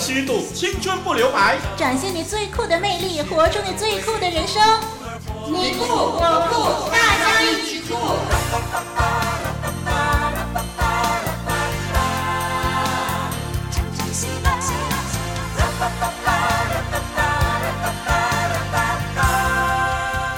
虚度，青春不留白，展现你最酷的魅力，活出你最酷的人生。你酷我酷，大家一起酷！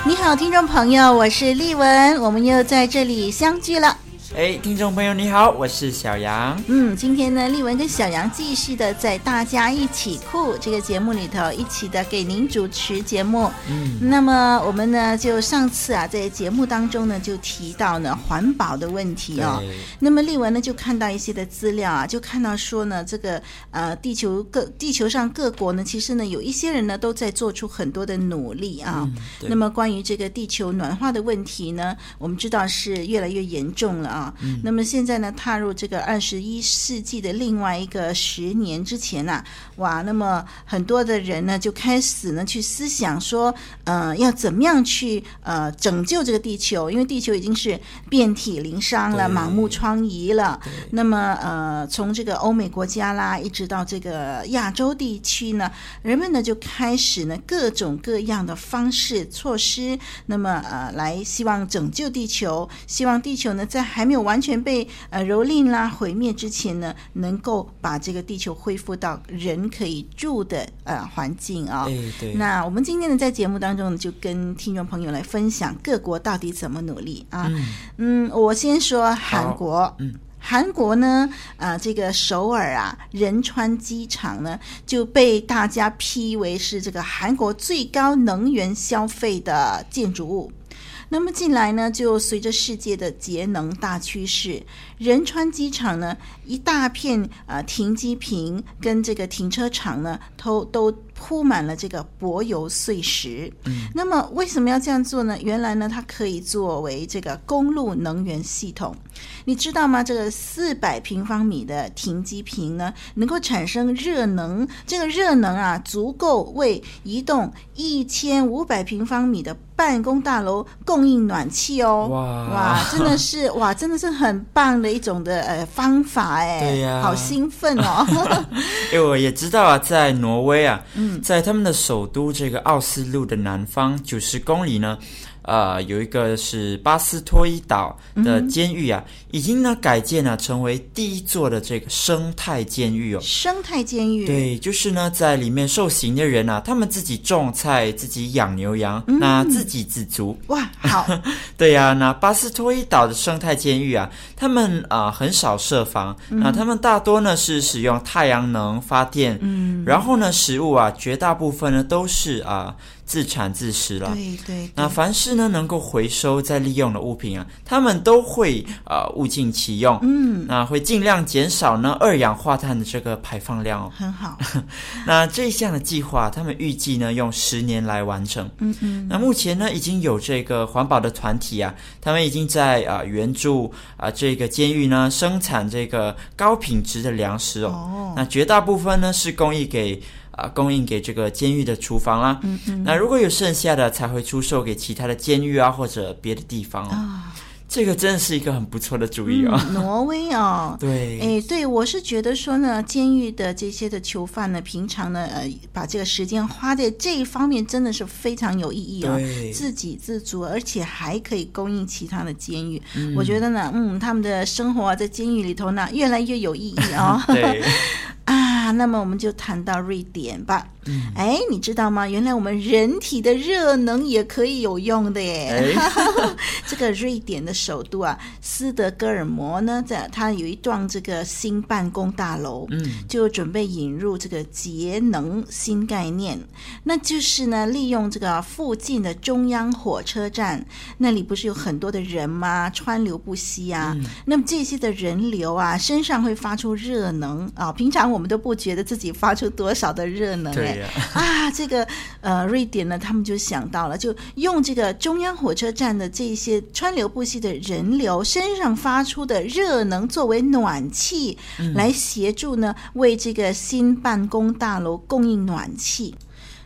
你好，听众朋友，我是丽文，我们又在这里相聚了。哎，听众朋友你好，我是小杨。嗯，今天呢，丽文跟小杨继续的在大家一起酷这个节目里头，一起的给您主持节目。嗯，那么我们呢，就上次啊，在节目当中呢，就提到呢环保的问题哦。那么丽文呢，就看到一些的资料啊，就看到说呢，这个呃，地球各地球上各国呢，其实呢，有一些人呢，都在做出很多的努力啊。嗯、那么关于这个地球暖化的问题呢，我们知道是越来越严重了啊。嗯、那么现在呢，踏入这个二十一世纪的另外一个十年之前呐、啊，哇，那么很多的人呢就开始呢去思想说，呃，要怎么样去呃拯救这个地球？因为地球已经是遍体鳞伤了，满目疮痍了。那么呃，从这个欧美国家啦，一直到这个亚洲地区呢，人们呢就开始呢各种各样的方式措施，那么呃来希望拯救地球，希望地球呢在还没没有完全被呃蹂躏啦毁灭之前呢，能够把这个地球恢复到人可以住的呃环境啊。对对。那我们今天呢，在节目当中呢，就跟听众朋友来分享各国到底怎么努力啊。嗯，嗯，我先说韩国。嗯。韩国呢，啊，这个首尔啊，仁川机场呢，就被大家批为是这个韩国最高能源消费的建筑物。那么近来呢，就随着世界的节能大趋势，仁川机场呢，一大片呃停机坪跟这个停车场呢，都都铺满了这个柏油碎石。嗯，那么为什么要这样做呢？原来呢，它可以作为这个公路能源系统。你知道吗？这个四百平方米的停机坪呢，能够产生热能，这个热能啊，足够为一栋一千五百平方米的办公大楼供应暖气哦。哇哇，真的是 哇，真的是很棒的一种的呃方法哎。对呀、啊，好兴奋哦。因 为我也知道啊，在挪威啊，嗯，在他们的首都这个奥斯陆的南方九十公里呢。呃，有一个是巴斯托伊岛的监狱啊，嗯、已经呢改建了，成为第一座的这个生态监狱哦。生态监狱，对，就是呢在里面受刑的人啊，他们自己种菜，自己养牛羊，嗯、那自给自足。哇，好，对呀、啊，那巴斯托伊岛的生态监狱啊，他们啊、呃、很少设防，嗯、那他们大多呢是使用太阳能发电，嗯，然后呢食物啊绝大部分呢都是啊。自产自食了。对对，对。那凡是呢能够回收再利用的物品啊，他们都会呃物尽其用。嗯。那会尽量减少呢二氧化碳的这个排放量哦。很好。那这项的计划，他们预计呢用十年来完成。嗯嗯。那目前呢已经有这个环保的团体啊，他们已经在啊、呃、援助啊、呃、这个监狱呢生产这个高品质的粮食哦。哦。那绝大部分呢是供应给。啊，供应给这个监狱的厨房啦。嗯嗯。那如果有剩下的，才会出售给其他的监狱啊，或者别的地方哦。啊这个真的是一个很不错的主意哦。嗯、挪威哦。对。哎，对，我是觉得说呢，监狱的这些的囚犯呢，平常呢，呃，把这个时间花在这一方面，真的是非常有意义哦。对。自给自足，而且还可以供应其他的监狱。嗯。我觉得呢，嗯，他们的生活在监狱里头呢，越来越有意义哦。对。啊，那么我们就谈到瑞典吧。嗯，哎，你知道吗？原来我们人体的热能也可以有用的耶。哎、这个瑞典的首都啊，斯德哥尔摩呢，在它有一幢这个新办公大楼，嗯，就准备引入这个节能新概念。那就是呢，利用这个附近的中央火车站，那里不是有很多的人吗？川流不息啊。嗯、那么这些的人流啊，身上会发出热能啊。平常我们都不觉得自己发出多少的热能，对呀，啊，这个呃，瑞典呢，他们就想到了，就用这个中央火车站的这些川流不息的人流身上发出的热能作为暖气，来协助呢，为这个新办公大楼供应暖气。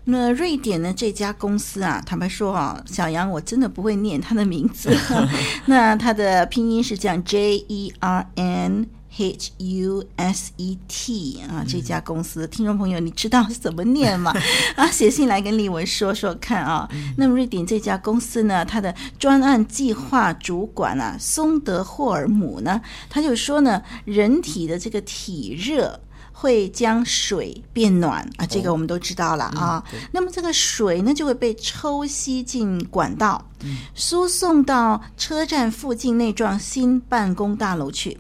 那瑞典呢，这家公司啊，坦白说啊，小杨我真的不会念他的名字，那他的拼音是这样 J E R N。H U S E T 啊，这家公司的听众朋友，你知道怎么念吗？啊，写信来跟丽文说说看啊。那么瑞典这家公司呢，它的专案计划主管啊，松德霍尔姆呢，他就说呢，人体的这个体热会将水变暖啊，这个我们都知道了啊。那么这个水呢，就会被抽吸进管道，输送到车站附近那幢新办公大楼去。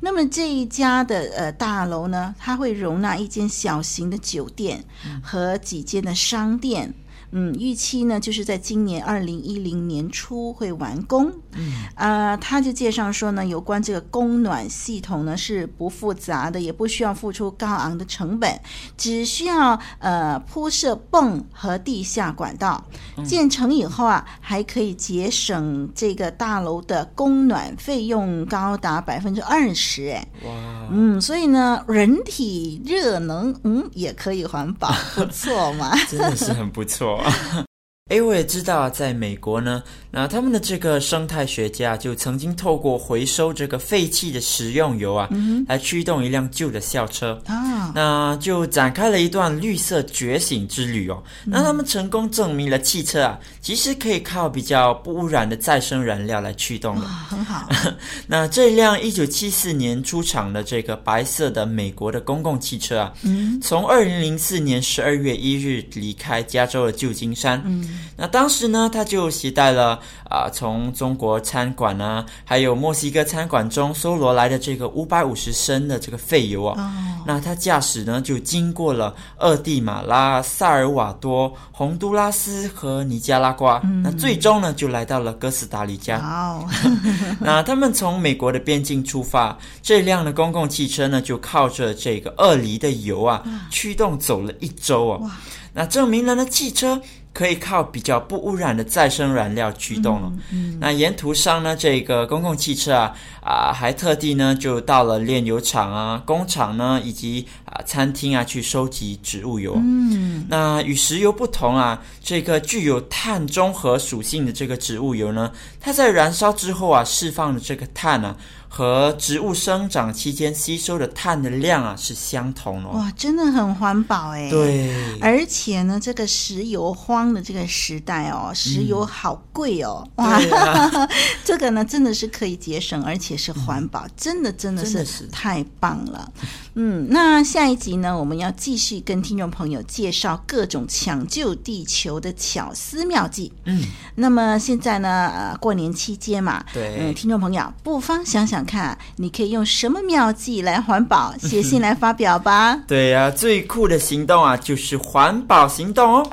那么这一家的呃大楼呢，它会容纳一间小型的酒店和几间的商店。嗯，预期呢就是在今年二零一零年初会完工。嗯，呃，他就介绍说呢，有关这个供暖系统呢是不复杂的，也不需要付出高昂的成本，只需要呃铺设泵和地下管道。建成以后啊，还可以节省这个大楼的供暖费用高达百分之二十。哎，哇，嗯，所以呢，人体热能嗯也可以环保，不错嘛，真的是很不错。@啊哎，我也知道啊，在美国呢，那他们的这个生态学家就曾经透过回收这个废弃的食用油啊，嗯、来驱动一辆旧的校车啊，那就展开了一段绿色觉醒之旅哦。嗯、那他们成功证明了汽车啊，其实可以靠比较不污染的再生燃料来驱动的，很好。那这辆一九七四年出厂的这个白色的美国的公共汽车啊，嗯、从二零零四年十二月一日离开加州的旧金山。嗯那当时呢，他就携带了啊、呃，从中国餐馆呢，还有墨西哥餐馆中搜罗来的这个五百五十升的这个废油啊。哦、那他驾驶呢，就经过了厄地马拉、萨尔瓦多、洪都拉斯和尼加拉瓜。嗯、那最终呢，就来到了哥斯达黎加。哦、那他们从美国的边境出发，这辆的公共汽车呢，就靠着这个二锂的油啊，驱动走了一周啊。那证明了呢，汽车。可以靠比较不污染的再生燃料驱动了。嗯嗯、那沿途上呢，这个公共汽车啊啊，还特地呢就到了炼油厂啊、工厂呢以及啊餐厅啊去收集植物油。嗯，那与石油不同啊，这个具有碳中和属性的这个植物油呢，它在燃烧之后啊，释放的这个碳呢、啊。和植物生长期间吸收的碳的量啊是相同哦。哇，真的很环保哎。对，而且呢，这个石油荒的这个时代哦，石油好贵哦。嗯、哇，啊、这个呢真的是可以节省，而且是环保，嗯、真的真的是太棒了。嗯，那下一集呢，我们要继续跟听众朋友介绍各种抢救地球的巧思妙计。嗯，那么现在呢，呃，过年期间嘛，对，嗯，听众朋友不妨想想看，你可以用什么妙计来环保？写信来发表吧。对呀，最酷的行动啊，就是环保行动哦。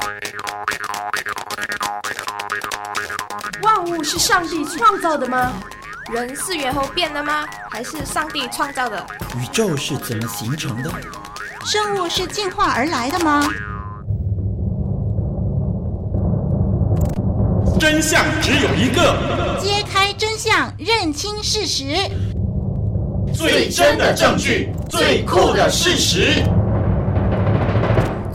万物是上帝创造的吗？人是猿猴变的吗？还是上帝创造的？宇宙是怎么形成的？生物是进化而来的吗？真相只有一个。揭开真相，认清事实。最真的证据，最酷的事实。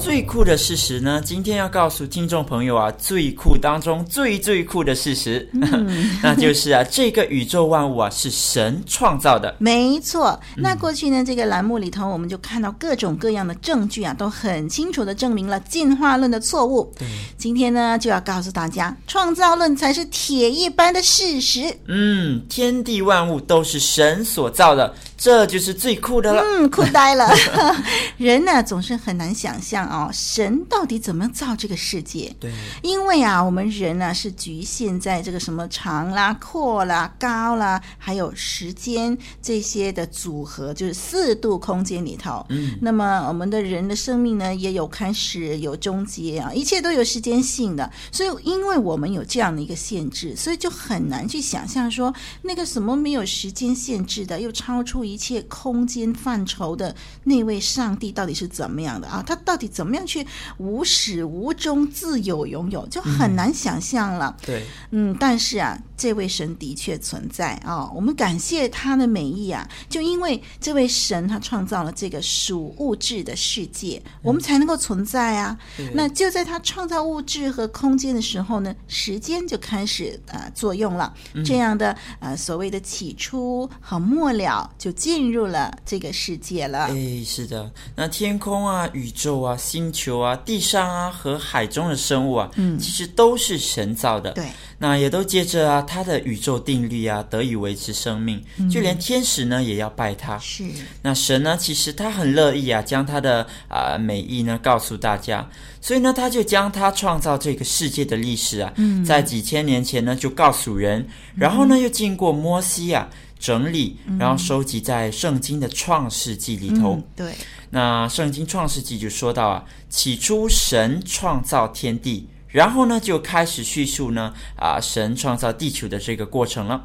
最酷的事实呢？今天要告诉听众朋友啊，最酷当中最最酷的事实，嗯、那就是啊，这个宇宙万物啊是神创造的。没错。那过去呢，这个栏目里头，我们就看到各种各样的证据啊，都很清楚的证明了进化论的错误。对。今天呢，就要告诉大家，创造论才是铁一般的事实。嗯，天地万物都是神所造的。这就是最酷的了，嗯，酷呆了。人呢，总是很难想象哦，神到底怎么造这个世界？对，因为啊，我们人呢是局限在这个什么长啦、阔啦、高啦，还有时间这些的组合，就是四度空间里头。嗯，那么我们的人的生命呢，也有开始有终结啊，一切都有时间性的。所以，因为我们有这样的一个限制，所以就很难去想象说那个什么没有时间限制的，又超出。一切空间范畴的那位上帝到底是怎么样的啊？他到底怎么样去无始无终、自有拥有，就很难想象了。嗯、对，嗯，但是啊，这位神的确存在啊，我们感谢他的美意啊，就因为这位神他创造了这个属物质的世界，我们才能够存在啊。嗯、那就在他创造物质和空间的时候呢，时间就开始啊、呃、作用了。这样的呃所谓的起初和末了就。进入了这个世界了。哎，是的，那天空啊、宇宙啊、星球啊、地上啊和海中的生物啊，嗯，其实都是神造的。对，那也都借着啊他的宇宙定律啊得以维持生命，嗯、就连天使呢也要拜他。是，那神呢，其实他很乐意啊将他的啊、呃、美意呢告诉大家，所以呢他就将他创造这个世界的历史啊，嗯、在几千年前呢就告诉人，然后呢又经过摩西啊。整理，然后收集在圣经的创世纪里头。嗯、对，那圣经创世纪就说到啊，起初神创造天地，然后呢就开始叙述呢啊神创造地球的这个过程了。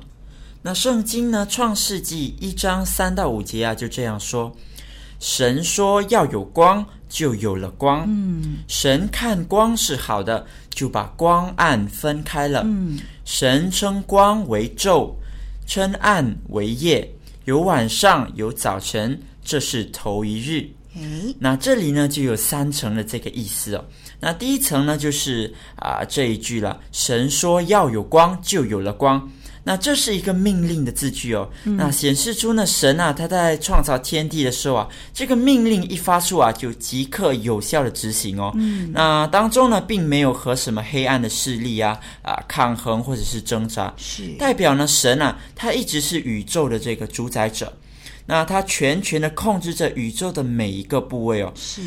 那圣经呢创世纪一章三到五节啊就这样说：神说要有光，就有了光。嗯，神看光是好的，就把光暗分开了。嗯，神称光为昼。称暗为夜，有晚上，有早晨，这是头一日。哎那这里呢就有三层的这个意思哦。那第一层呢就是啊、呃、这一句了，神说要有光，就有了光。那这是一个命令的字句哦，嗯、那显示出呢神啊他在创造天地的时候啊，这个命令一发出啊，就即刻有效的执行哦。嗯，那当中呢并没有和什么黑暗的势力啊啊抗衡或者是挣扎，是代表呢神啊他一直是宇宙的这个主宰者，那他全权的控制着宇宙的每一个部位哦。是。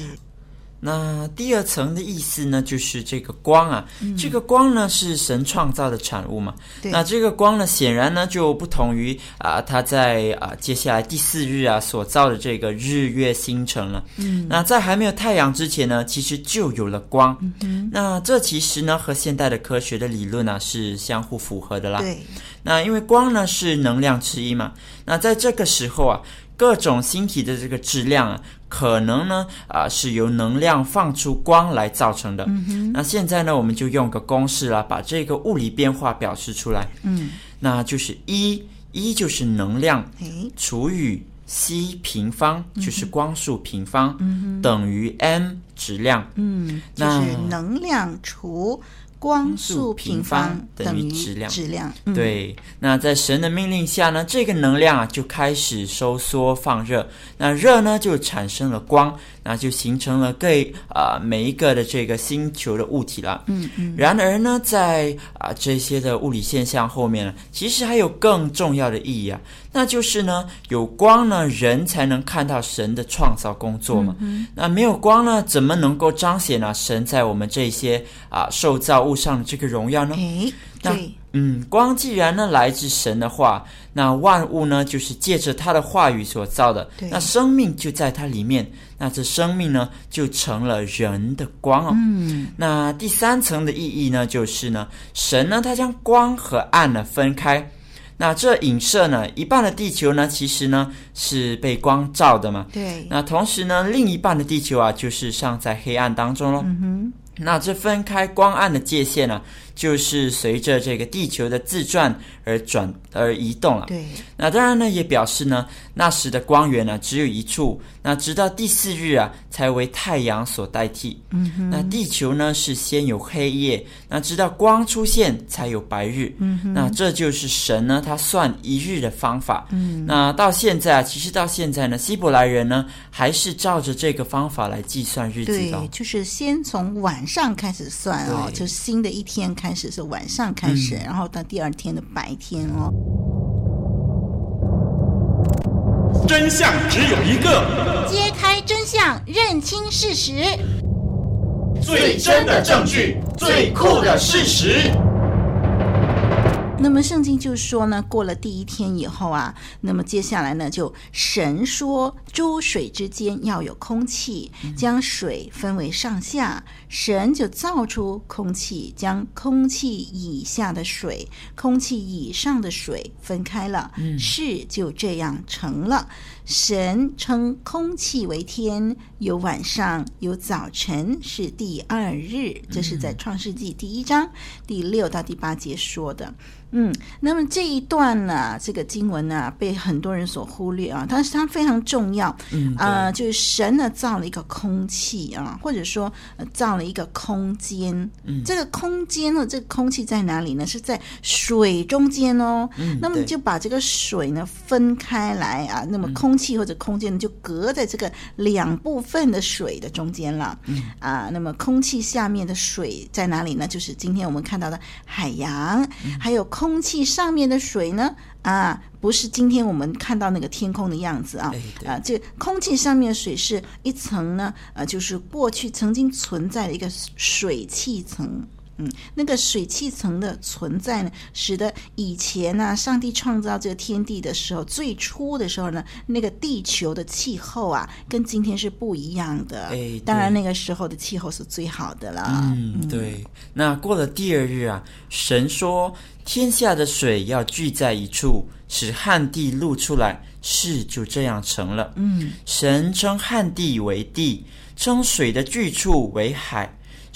那第二层的意思呢，就是这个光啊，嗯、这个光呢是神创造的产物嘛。那这个光呢，显然呢就不同于啊，他在啊接下来第四日啊所造的这个日月星辰了。嗯。那在还没有太阳之前呢，其实就有了光。嗯。那这其实呢和现代的科学的理论啊是相互符合的啦。对。那因为光呢是能量之一嘛，那在这个时候啊。各种星体的这个质量啊，可能呢啊、呃、是由能量放出光来造成的。嗯。那现在呢，我们就用个公式啦，把这个物理变化表示出来。嗯。那就是一，一就是能量，诶除以 c 平方，就是光速平方，嗯，等于 m 质量。嗯，就是能量除。光速平方等于质量，质量。对，那在神的命令下呢，这个能量啊就开始收缩放热，那热呢就产生了光。那就形成了各啊、呃、每一个的这个星球的物体了。嗯嗯。然而呢，在啊、呃、这些的物理现象后面呢，其实还有更重要的意义啊，那就是呢，有光呢，人才能看到神的创造工作嘛。嗯。那没有光呢，怎么能够彰显呢神在我们这些啊、呃、受造物上的这个荣耀呢？诶，对。嗯，光既然呢来自神的话，那万物呢就是借着他的话语所造的，对那生命就在它里面，那这生命呢就成了人的光哦。嗯，那第三层的意义呢，就是呢，神呢他将光和暗呢分开，那这影射呢一半的地球呢其实呢是被光照的嘛，对，那同时呢另一半的地球啊就是尚在黑暗当中喽。嗯哼，那这分开光暗的界限呢、啊？就是随着这个地球的自转而转而移动了。对，那当然呢，也表示呢，那时的光源呢只有一处。那直到第四日啊，才为太阳所代替。嗯哼，那地球呢是先有黑夜，那直到光出现才有白日。嗯哼，那这就是神呢他算一日的方法。嗯，那到现在啊，其实到现在呢，希伯来人呢还是照着这个方法来计算日子的。对，就是先从晚上开始算哦，就是新的一天开始。开始是晚上开始，嗯、然后到第二天的白天哦。真相只有一个，揭开真相，认清事实，最真的证据，最酷的事实。那么圣经就说呢，过了第一天以后啊，那么接下来呢，就神说诸水之间要有空气，将水分为上下。神就造出空气，将空气以下的水、空气以上的水分开了，事就这样成了。神称空气为天，有晚上，有早晨，是第二日。这是在创世纪第一章第六到第八节说的。嗯，那么这一段呢，这个经文呢，被很多人所忽略啊，但是它非常重要。嗯，啊、呃，就是神呢造了一个空气啊，或者说、呃、造了一个空间。嗯，这个空间呢，这个空气在哪里呢？是在水中间哦。嗯，那么就把这个水呢分开来啊，那么空气或者空间呢就隔在这个两部分的水的中间了。嗯，啊，那么空气下面的水在哪里呢？就是今天我们看到的海洋，嗯、还有。空气上面的水呢？啊，不是今天我们看到那个天空的样子啊！啊，这空气上面的水是一层呢，呃、啊，就是过去曾经存在的一个水汽层。嗯，那个水汽层的存在呢，使得以前呢、啊，上帝创造这个天地的时候，最初的时候呢，那个地球的气候啊，跟今天是不一样的。哎，当然那个时候的气候是最好的了。嗯，对。那过了第二日啊，神说天下的水要聚在一处，使旱地露出来，事就这样成了。嗯，神称旱地为地，称水的聚处为海。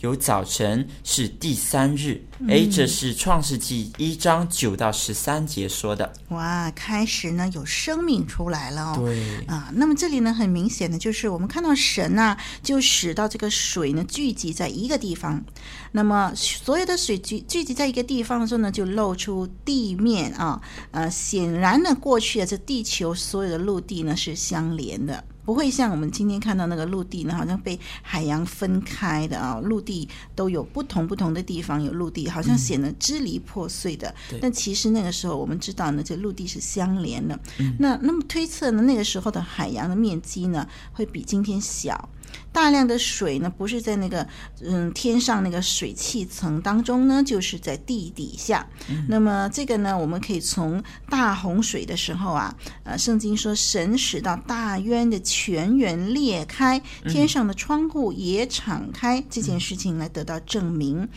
有早晨，是第三日。哎，这是创世纪一章九到十三节说的。哇，开始呢有生命出来了哦。对啊，那么这里呢很明显的就是我们看到神呐、啊，就使到这个水呢聚集在一个地方。那么所有的水聚聚集在一个地方的时候呢，就露出地面啊。呃，显然呢，过去的这地球所有的陆地呢是相连的。不会像我们今天看到那个陆地呢，好像被海洋分开的啊，陆地都有不同不同的地方有陆地，好像显得支离破碎的。嗯、但其实那个时候我们知道呢，这陆地是相连的。嗯、那那么推测呢，那个时候的海洋的面积呢，会比今天小。大量的水呢，不是在那个嗯天上那个水汽层当中呢，就是在地底下。嗯、那么这个呢，我们可以从大洪水的时候啊，呃，圣经说神使到大渊的泉源裂开，天上的窗户也敞开，嗯、这件事情来得到证明。嗯、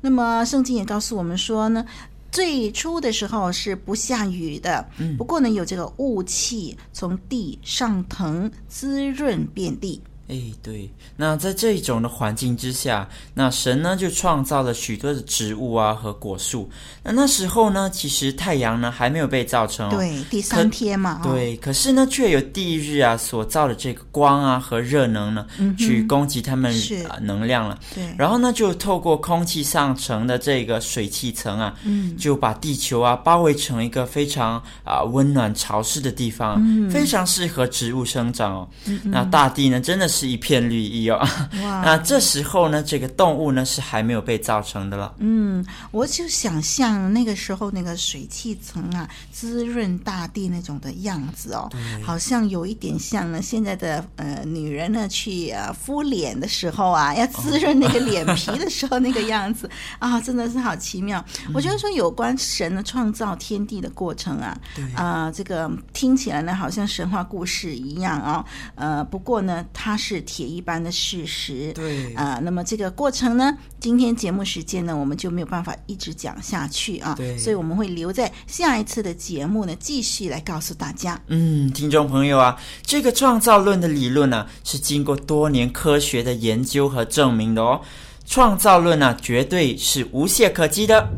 那么圣经也告诉我们说呢，最初的时候是不下雨的，嗯、不过呢，有这个雾气从地上腾，滋润遍地。哎，对，那在这一种的环境之下，那神呢就创造了许多的植物啊和果树。那那时候呢，其实太阳呢还没有被造成哦。对，第三天嘛。可对，可是呢，却有第一日啊所造的这个光啊和热能呢，嗯、去供给他们是啊能量了。对。然后呢，就透过空气上层的这个水汽层啊，嗯，就把地球啊包围成一个非常啊温暖潮湿的地方，嗯、非常适合植物生长哦。那大地呢，真的是。是一片绿意哦，哇！那这时候呢，这个动物呢是还没有被造成的了。嗯，我就想象那个时候那个水汽层啊，滋润大地那种的样子哦，好像有一点像呢现在的呃女人呢去啊敷脸的时候啊，要滋润那个脸皮的时候那个样子 啊、哦，真的是好奇妙。嗯、我觉得说有关神的创造天地的过程啊，对啊，这个听起来呢好像神话故事一样啊、哦，呃，不过呢它是。是铁一般的事实，对啊、呃，那么这个过程呢，今天节目时间呢，我们就没有办法一直讲下去啊，对，所以我们会留在下一次的节目呢，继续来告诉大家。嗯，听众朋友啊，这个创造论的理论呢、啊，是经过多年科学的研究和证明的哦，创造论呢、啊，绝对是无懈可击的。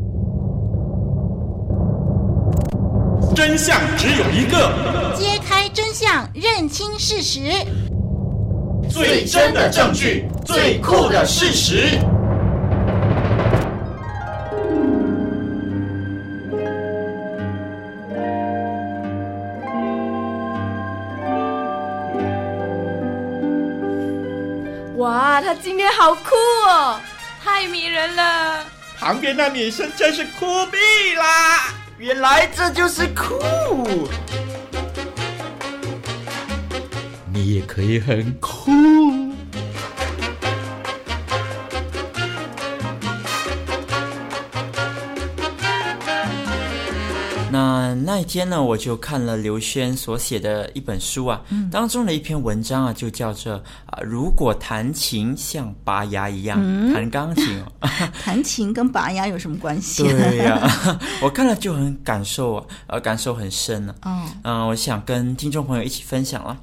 真相只有一个，揭开真相，认清事实。最真的证据，最酷的事实。哇，他今天好酷哦，太迷人了。旁边那女生真是酷毙啦！原来这就是酷。也可以很酷。那那一天呢，我就看了刘轩所写的一本书啊，嗯、当中的一篇文章啊，就叫做啊，如果弹琴像拔牙一样，嗯、弹钢琴哦，弹琴跟拔牙有什么关系？对呀、啊，我看了就很感受啊，呃，感受很深呢、啊。嗯，嗯、呃，我想跟听众朋友一起分享了。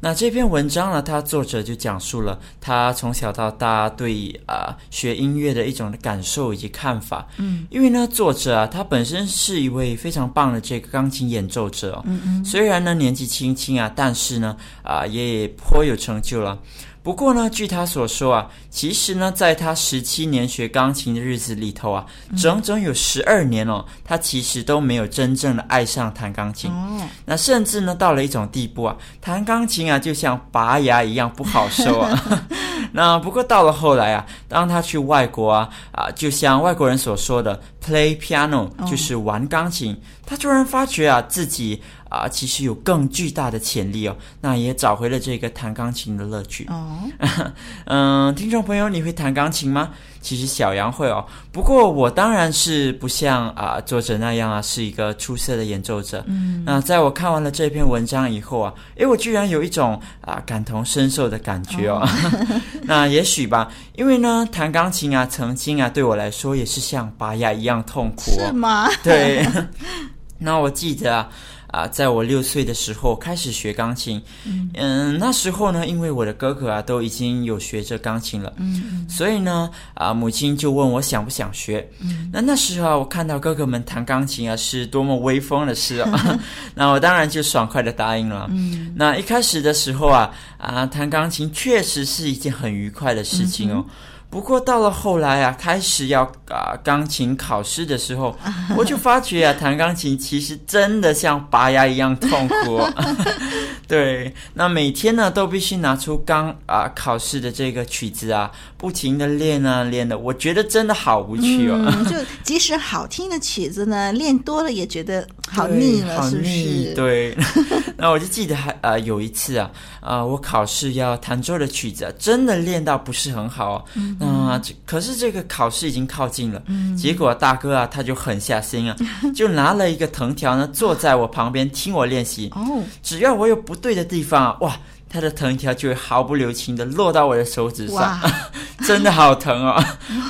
那这篇文章呢，它作者就讲述了他从小到大对啊、呃、学音乐的一种感受以及看法。嗯，因为呢，作者啊，他本身是一位非常棒的这个钢琴演奏者。嗯嗯，虽然呢年纪轻轻啊，但是呢啊、呃、也颇有成就了。不过呢，据他所说啊，其实呢，在他十七年学钢琴的日子里头啊，整整有十二年哦，他其实都没有真正的爱上弹钢琴。哦，那甚至呢，到了一种地步啊，弹钢琴啊，就像拔牙一样不好受啊。那不过到了后来啊，当他去外国啊啊，就像外国人所说的 “play piano”，就是玩钢琴，哦，他突然发觉啊，自己。啊，其实有更巨大的潜力哦，那也找回了这个弹钢琴的乐趣。哦，嗯，听众朋友，你会弹钢琴吗？其实小杨会哦，不过我当然是不像啊作者那样啊，是一个出色的演奏者。嗯，那在我看完了这篇文章以后啊，诶，我居然有一种啊感同身受的感觉哦。哦 那也许吧，因为呢，弹钢琴啊，曾经啊对我来说也是像拔牙一样痛苦哦。是吗？对。那我记得啊。啊，在我六岁的时候开始学钢琴，嗯，嗯，那时候呢，因为我的哥哥啊都已经有学着钢琴了，嗯，嗯，所以呢，啊，母亲就问我想不想学，嗯，那那时候啊，我看到哥哥们弹钢琴啊，是多么威风的事啊，那我当然就爽快的答应了，嗯，那一开始的时候啊，啊，弹钢琴确实是一件很愉快的事情哦。嗯不过到了后来啊，开始要啊钢琴考试的时候，我就发觉啊，弹钢琴其实真的像拔牙一样痛苦。对，那每天呢都必须拿出刚啊考试的这个曲子啊，不停的练啊练的，我觉得真的好无趣哦。嗯，就即使好听的曲子呢，练多了也觉得好腻了，是不是？对。那我就记得还啊、呃、有一次啊啊、呃，我考试要弹奏的曲子啊，真的练到不是很好。嗯。那、呃、可是这个考试已经靠近了，嗯、结果大哥啊他就狠下心啊，就拿了一个藤条呢，坐在我旁边听我练习。哦。只要我有不对的地方啊，哇，他的藤条就会毫不留情的落到我的手指上，真的好疼哦。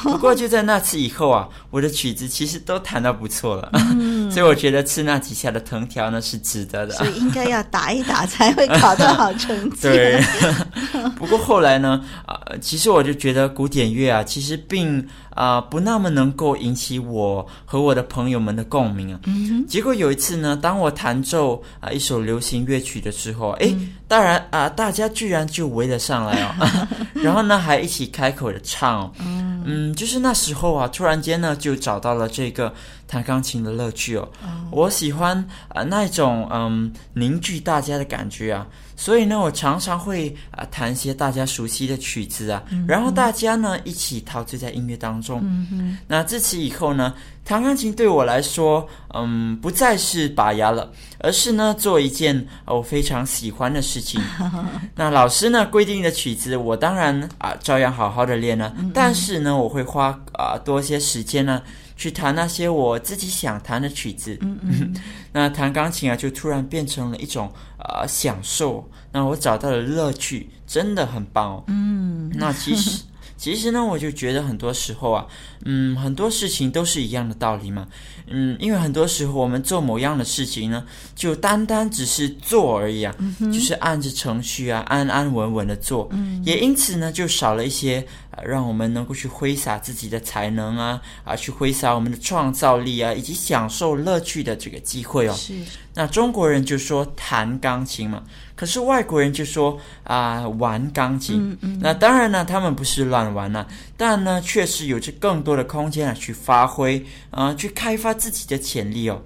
不过就在那次以后啊，我的曲子其实都弹得不错了，嗯、所以我觉得吃那几下的藤条呢是值得的。所以应该要打一打才会考到好成绩。对。不过后来呢，啊、呃，其实我就觉得古典乐啊，其实并。啊、呃，不那么能够引起我和我的朋友们的共鸣啊。嗯、结果有一次呢，当我弹奏啊、呃、一首流行乐曲的时候，哎，嗯、当然啊、呃，大家居然就围了上来哦，然后呢还一起开口的唱哦。嗯，嗯，就是那时候啊，突然间呢就找到了这个弹钢琴的乐趣哦。哦我喜欢啊、呃、那种嗯凝聚大家的感觉啊。所以呢，我常常会啊弹一些大家熟悉的曲子啊，嗯、然后大家呢一起陶醉在音乐当中。嗯哼那自此以后呢，弹钢琴对我来说，嗯，不再是拔牙了，而是呢做一件我非常喜欢的事情。那老师呢规定的曲子，我当然啊照样好好的练了，嗯、哼但是呢，我会花啊多些时间呢。去弹那些我自己想弹的曲子，嗯嗯，那弹钢琴啊，就突然变成了一种呃享受，那我找到了乐趣，真的很棒哦，嗯，那其实。其实呢，我就觉得很多时候啊，嗯，很多事情都是一样的道理嘛，嗯，因为很多时候我们做某样的事情呢，就单单只是做而已啊，嗯、就是按着程序啊，安安稳稳的做，嗯、也因此呢，就少了一些啊，让我们能够去挥洒自己的才能啊，啊，去挥洒我们的创造力啊，以及享受乐趣的这个机会哦。是。那中国人就说弹钢琴嘛。可是外国人就说啊、呃，玩钢琴。嗯嗯、那当然呢，他们不是乱玩呐，但呢，确实有着更多的空间啊，去发挥啊、呃，去开发自己的潜力哦。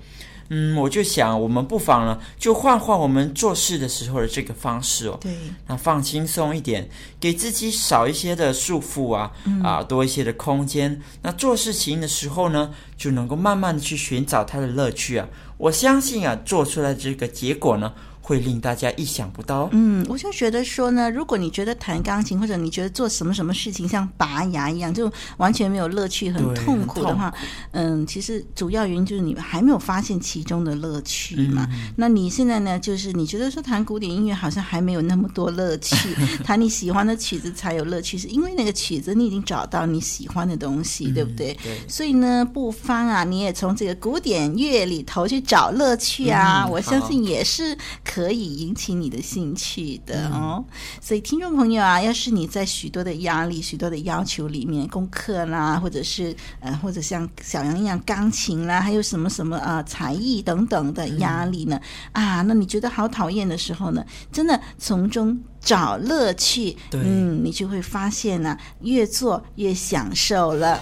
嗯，我就想，我们不妨呢，就换换我们做事的时候的这个方式哦。对。那放轻松一点，给自己少一些的束缚啊，嗯、啊，多一些的空间。那做事情的时候呢，就能够慢慢的去寻找它的乐趣啊。我相信啊，做出来这个结果呢。会令大家意想不到。嗯，我就觉得说呢，如果你觉得弹钢琴或者你觉得做什么什么事情像拔牙一样，就完全没有乐趣，很痛苦的话，嗯，其实主要原因就是你还没有发现其中的乐趣嘛。嗯、那你现在呢，就是你觉得说弹古典音乐好像还没有那么多乐趣，弹你喜欢的曲子才有乐趣，是因为那个曲子你已经找到你喜欢的东西，嗯、对不对？对。所以呢，不妨啊，你也从这个古典乐里头去找乐趣啊，嗯、我相信也是可以引起你的兴趣的哦。嗯、所以听众朋友啊，要是你在许多的压力、许多的要求里面，功课啦，或者是呃，或者像小杨一样钢琴啦，还有什么什么啊、呃，才艺等等的压力呢？嗯、啊，那你觉得好讨厌的时候呢，真的从中找乐趣，嗯，你就会发现呢、啊，越做越享受了。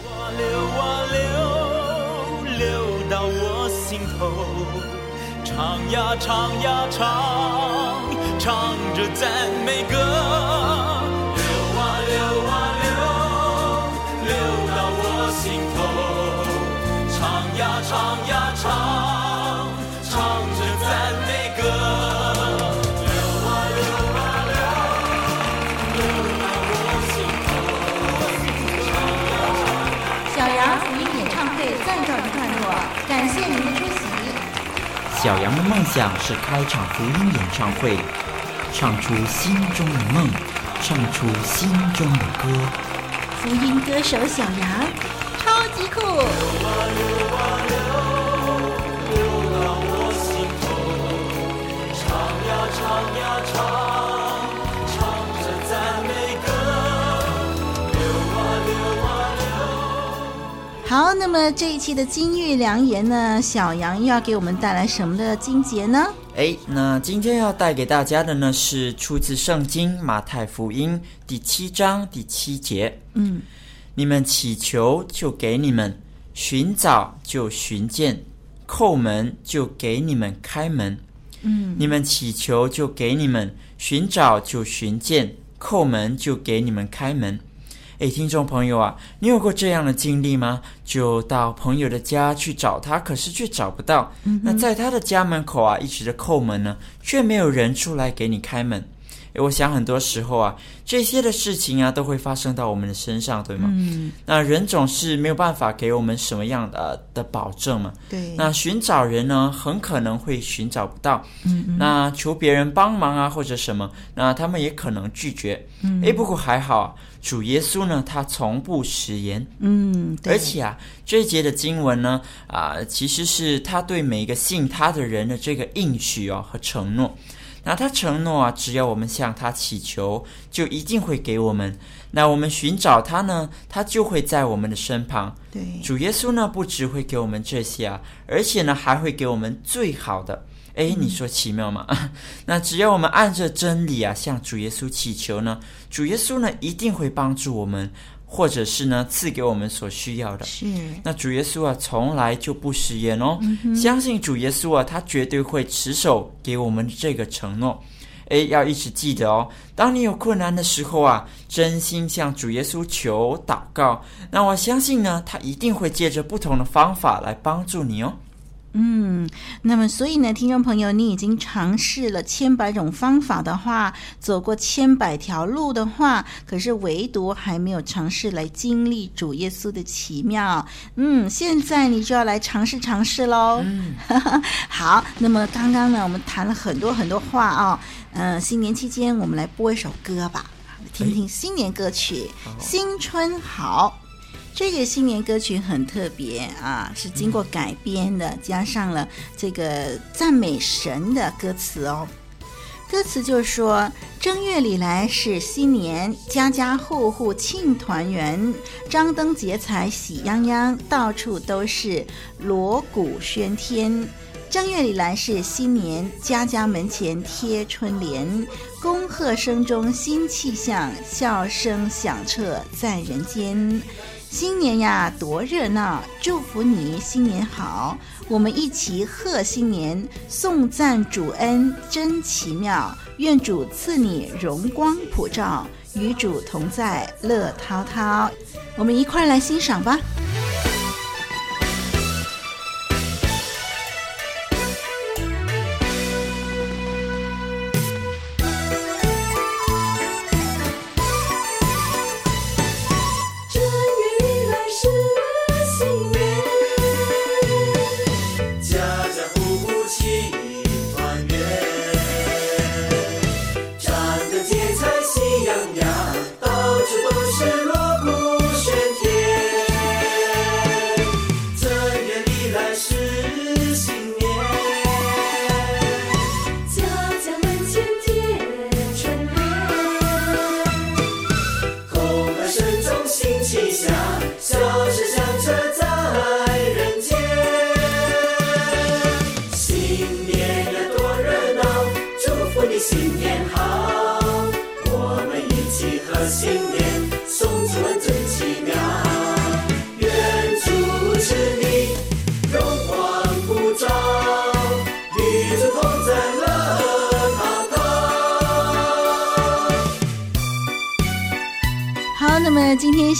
呀唱呀唱唱着赞美歌。流啊流啊流流到我心头。唱呀唱呀唱。小杨的梦想是开场福音演唱会，唱出心中的梦，唱出心中的歌。福音歌手小杨，超级酷。好，那么这一期的金玉良言呢，小杨又要给我们带来什么的金节呢？哎，那今天要带给大家的呢，是出自圣经马太福音第七章第七节。嗯，你们祈求就给你们，寻找就寻见，叩门就给你们开门。嗯，你们祈求就给你们，寻找就寻见，叩门就给你们开门。哎，听众朋友啊，你有过这样的经历吗？就到朋友的家去找他，可是却找不到。嗯、那在他的家门口啊，一直的叩门呢，却没有人出来给你开门。诶，我想很多时候啊，这些的事情啊，都会发生到我们的身上，对吗？嗯。那人总是没有办法给我们什么样的的保证嘛。对。那寻找人呢，很可能会寻找不到。嗯嗯。那求别人帮忙啊，或者什么，那他们也可能拒绝。嗯。诶，不过还好，主耶稣呢，他从不食言。嗯。而且啊，这一节的经文呢，啊，其实是他对每一个信他的人的这个应许哦和承诺。那他承诺啊，只要我们向他祈求，就一定会给我们。那我们寻找他呢，他就会在我们的身旁。对，主耶稣呢，不只会给我们这些啊，而且呢，还会给我们最好的。诶，你说奇妙吗？嗯、那只要我们按着真理啊，向主耶稣祈求呢，主耶稣呢，一定会帮助我们。或者是呢，赐给我们所需要的。是。那主耶稣啊，从来就不食言哦。嗯、相信主耶稣啊，他绝对会持守给我们这个承诺。诶，要一直记得哦。当你有困难的时候啊，真心向主耶稣求祷告，那我相信呢，他一定会借着不同的方法来帮助你哦。嗯，那么所以呢，听众朋友，你已经尝试了千百种方法的话，走过千百条路的话，可是唯独还没有尝试来经历主耶稣的奇妙。嗯，现在你就要来尝试尝试喽。嗯，好。那么刚刚呢，我们谈了很多很多话啊、哦。嗯、呃，新年期间我们来播一首歌吧，听听新年歌曲《新春好》。这个新年歌曲很特别啊，是经过改编的，加上了这个赞美神的歌词哦。歌词就是说：正月里来是新年，家家户户庆团圆，张灯结彩喜洋洋，到处都是锣鼓喧天。正月里来是新年，家家门前贴春联，恭贺声中新气象，笑声响彻在人间。新年呀，多热闹！祝福你新年好，我们一起贺新年，颂赞主恩真奇妙。愿主赐你荣光普照，与主同在乐滔滔。我们一块来欣赏吧。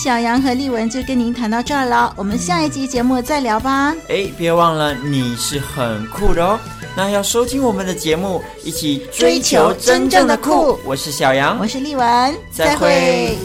小杨和丽文就跟您谈到这儿了，我们下一集节目再聊吧。哎，别忘了你是很酷的哦。那要收听我们的节目，一起追求真正的酷。我是小杨，我是丽文，再会。